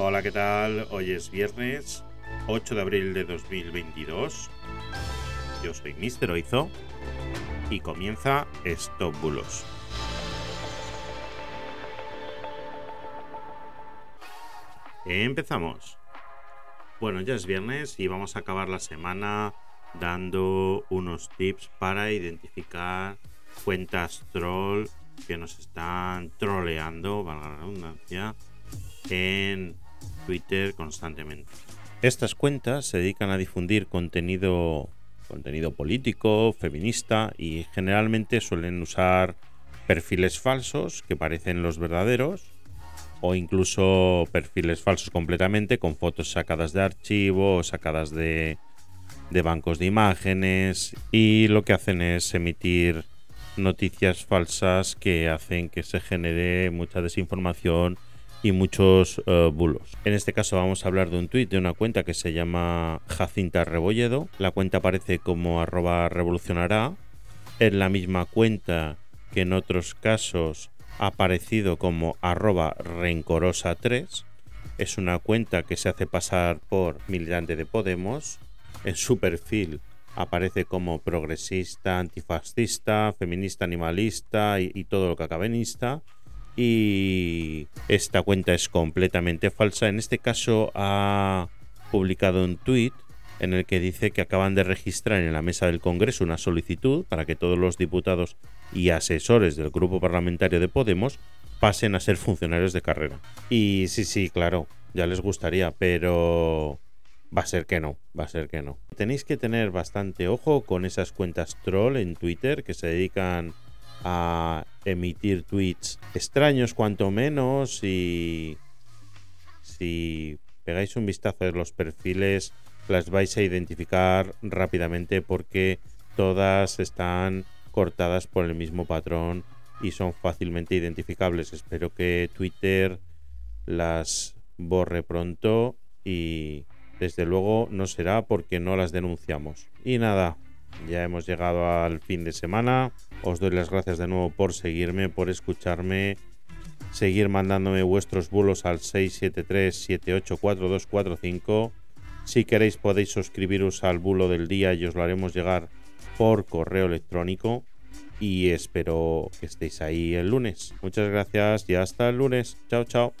Hola, ¿qué tal? Hoy es viernes 8 de abril de 2022. Yo soy Mr. Oizo y comienza Stop Bulos. Empezamos. Bueno, ya es viernes y vamos a acabar la semana dando unos tips para identificar cuentas troll que nos están troleando, valga la redundancia, en Twitter constantemente. Estas cuentas se dedican a difundir contenido, contenido político, feminista y generalmente suelen usar perfiles falsos que parecen los verdaderos o incluso perfiles falsos completamente con fotos sacadas de archivo sacadas de, de bancos de imágenes y lo que hacen es emitir noticias falsas que hacen que se genere mucha desinformación y muchos uh, bulos. En este caso vamos a hablar de un tuit de una cuenta que se llama Jacinta Rebolledo. La cuenta aparece como arroba revolucionará. Es la misma cuenta que en otros casos ha aparecido como arroba rencorosa3. Es una cuenta que se hace pasar por militante de Podemos. En su perfil aparece como progresista, antifascista, feminista, animalista y, todo lo que acabe en. Y esta cuenta es completamente falsa. En este caso ha publicado un tweet en el que dice que acaban de registrar en la mesa del Congreso una solicitud para que todos los diputados y asesores del grupo parlamentario de Podemos pasen a ser funcionarios de carrera. Y sí, sí, claro, ya les gustaría, pero Va a ser que no, va a ser que no. Tenéis que tener bastante ojo con esas cuentas troll en Twitter que se dedican a emitir tweets extraños cuanto menos y si pegáis un vistazo a los perfiles las vais a identificar rápidamente porque todas están cortadas por el mismo patrón y son fácilmente identificables. Espero que Twitter las borre pronto y desde luego no será porque no las denunciamos. Y nada, ya hemos llegado al fin de semana. Os doy las gracias de nuevo por seguirme, por escucharme, seguir mandándome vuestros bulos al 673-784245. Si queréis podéis suscribiros al bulo del día y os lo haremos llegar por correo electrónico. Y espero que estéis ahí el lunes. Muchas gracias y hasta el lunes. Chao, chao.